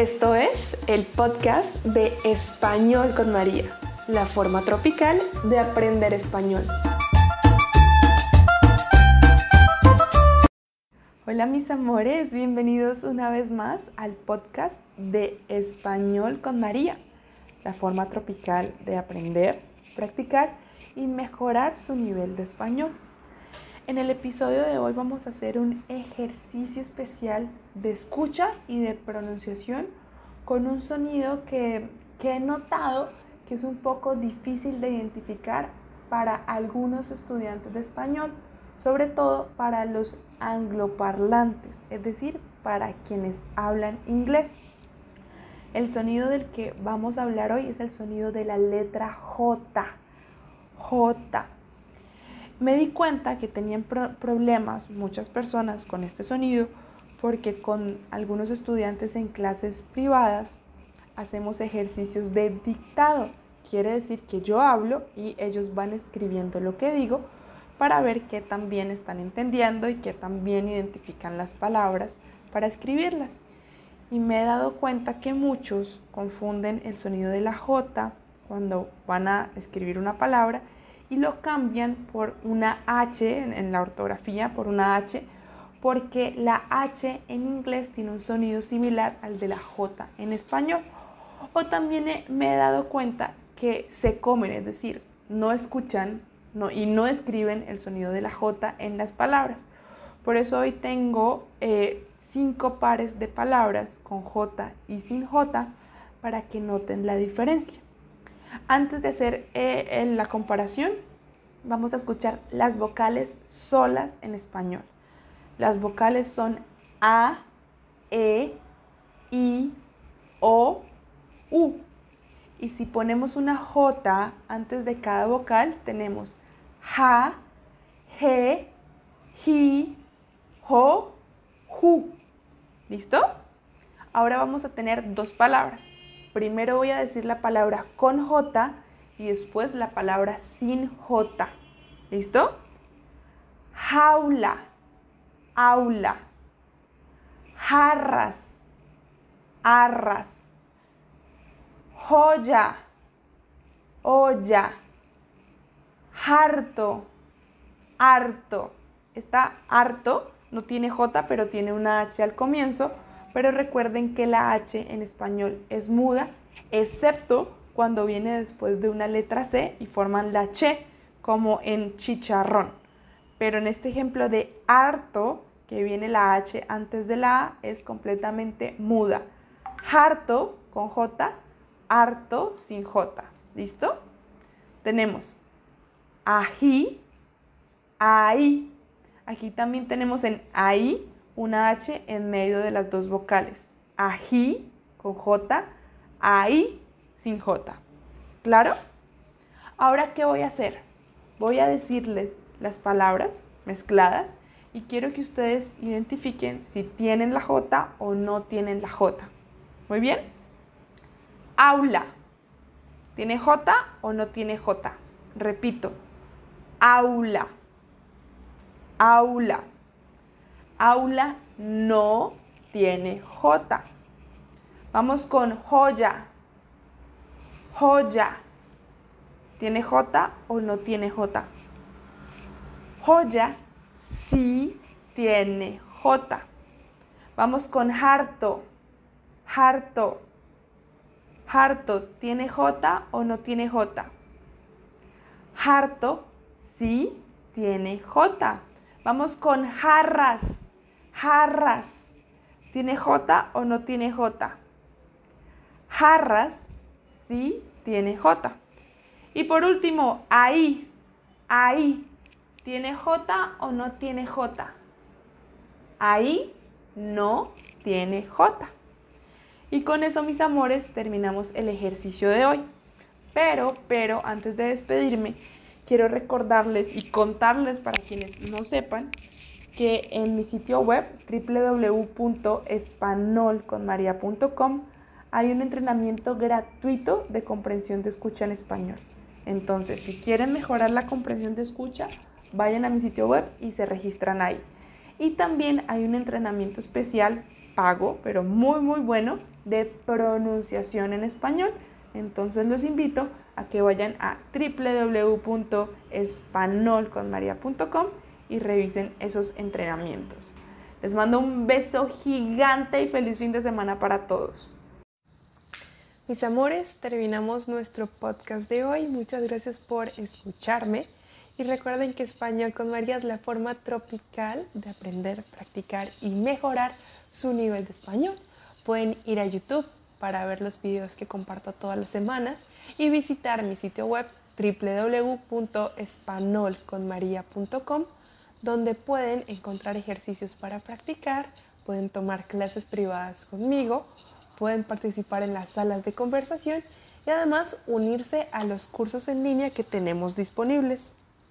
Esto es el podcast de Español con María, la forma tropical de aprender español. Hola mis amores, bienvenidos una vez más al podcast de Español con María, la forma tropical de aprender, practicar y mejorar su nivel de español. En el episodio de hoy vamos a hacer un ejercicio especial de escucha y de pronunciación con un sonido que, he notado que es un poco difícil de identificar para algunos estudiantes de español, sobre todo para los angloparlantes, es decir, para quienes hablan inglés. El sonido del que vamos a hablar hoy es el sonido de la letra J. J. Me di cuenta que tenían problemas muchas personas con este sonido porque con algunos estudiantes en clases privadas hacemos ejercicios de dictado. Quiere decir que yo hablo y ellos van escribiendo lo que digo para ver qué también están entendiendo y qué también identifican las palabras para escribirlas. Y me he dado cuenta que muchos confunden el sonido de la J cuando van a escribir una palabra y lo cambian por una H en, la ortografía, por una H, porque la H en inglés tiene un sonido similar al de la J en español. O también me he dado cuenta que se comen, es decir, no escuchan no, y no escriben el sonido de la J en las palabras. Por eso hoy tengo eh, cinco pares de palabras con J y sin J para que noten la diferencia. Antes de hacer eh, la comparación, vamos a escuchar las vocales solas en español. Las vocales son A, E, I, O, U. Y si ponemos una J antes de cada vocal, tenemos Ja, G, Ji, Jo, Ju. ¿Listo? Ahora vamos a tener dos palabras. Primero voy a decir la palabra con J y después la palabra sin J. ¿Listo? Jaula, aula, jarras, arras, joya, olla, harto, harto. Está harto, no tiene J, pero tiene una H al comienzo pero recuerden que la H en español es muda, excepto cuando viene después de una letra C y forman la Ch, como en chicharrón. Pero en este ejemplo de harto, que viene la H antes de la A, es completamente muda. Harto con J, harto sin J. ¿Listo? Tenemos ají, ahí. Aquí también tenemos en ahí una H en medio de las dos vocales. Ají con J, ahí sin J. ¿Claro? Ahora, ¿qué voy a hacer? Voy a decirles las palabras mezcladas y quiero que ustedes identifiquen si tienen la J o no tienen la J. Muy bien. Aula. ¿Tiene J o no tiene J? Repito. Aula. Aula aula no tiene J. Vamos con joya. Joya. ¿Tiene J o no tiene J? Joya sí tiene J. Vamos con harto. Harto. Harto, ¿tiene J o no tiene J? Harto sí tiene J. Vamos con jarras jarras. ¿Tiene J o no tiene J? Jarras sí tiene J. Y por último, ahí, ahí. ¿Tiene J o no tiene J? Ahí no tiene J. Y con eso, mis amores, terminamos el ejercicio de hoy. Pero, pero, antes de despedirme, quiero recordarles y contarles para quienes no sepan que en mi sitio web www.espanolconmaria.com hay un entrenamiento gratuito de comprensión de escucha en español. Entonces, si quieren mejorar la comprensión de escucha, vayan a mi sitio web y se registran ahí. Y también hay un entrenamiento especial pago, pero muy muy bueno, de pronunciación en español. Entonces los invito a que vayan a www.espanolconmaria.com y revisen esos entrenamientos. Les mando un beso gigante y feliz fin de semana para todos. Mis amores, terminamos nuestro podcast de hoy. Muchas gracias por escucharme. Y recuerden que Español con María es la forma tropical de aprender, practicar y mejorar su nivel de español. Pueden ir a YouTube para ver los videos que comparto todas las semanas y visitar mi sitio web www.espanolconmaria.com donde pueden encontrar ejercicios para practicar, pueden tomar clases privadas conmigo, pueden participar en las salas de conversación y además unirse a los cursos en línea que tenemos disponibles.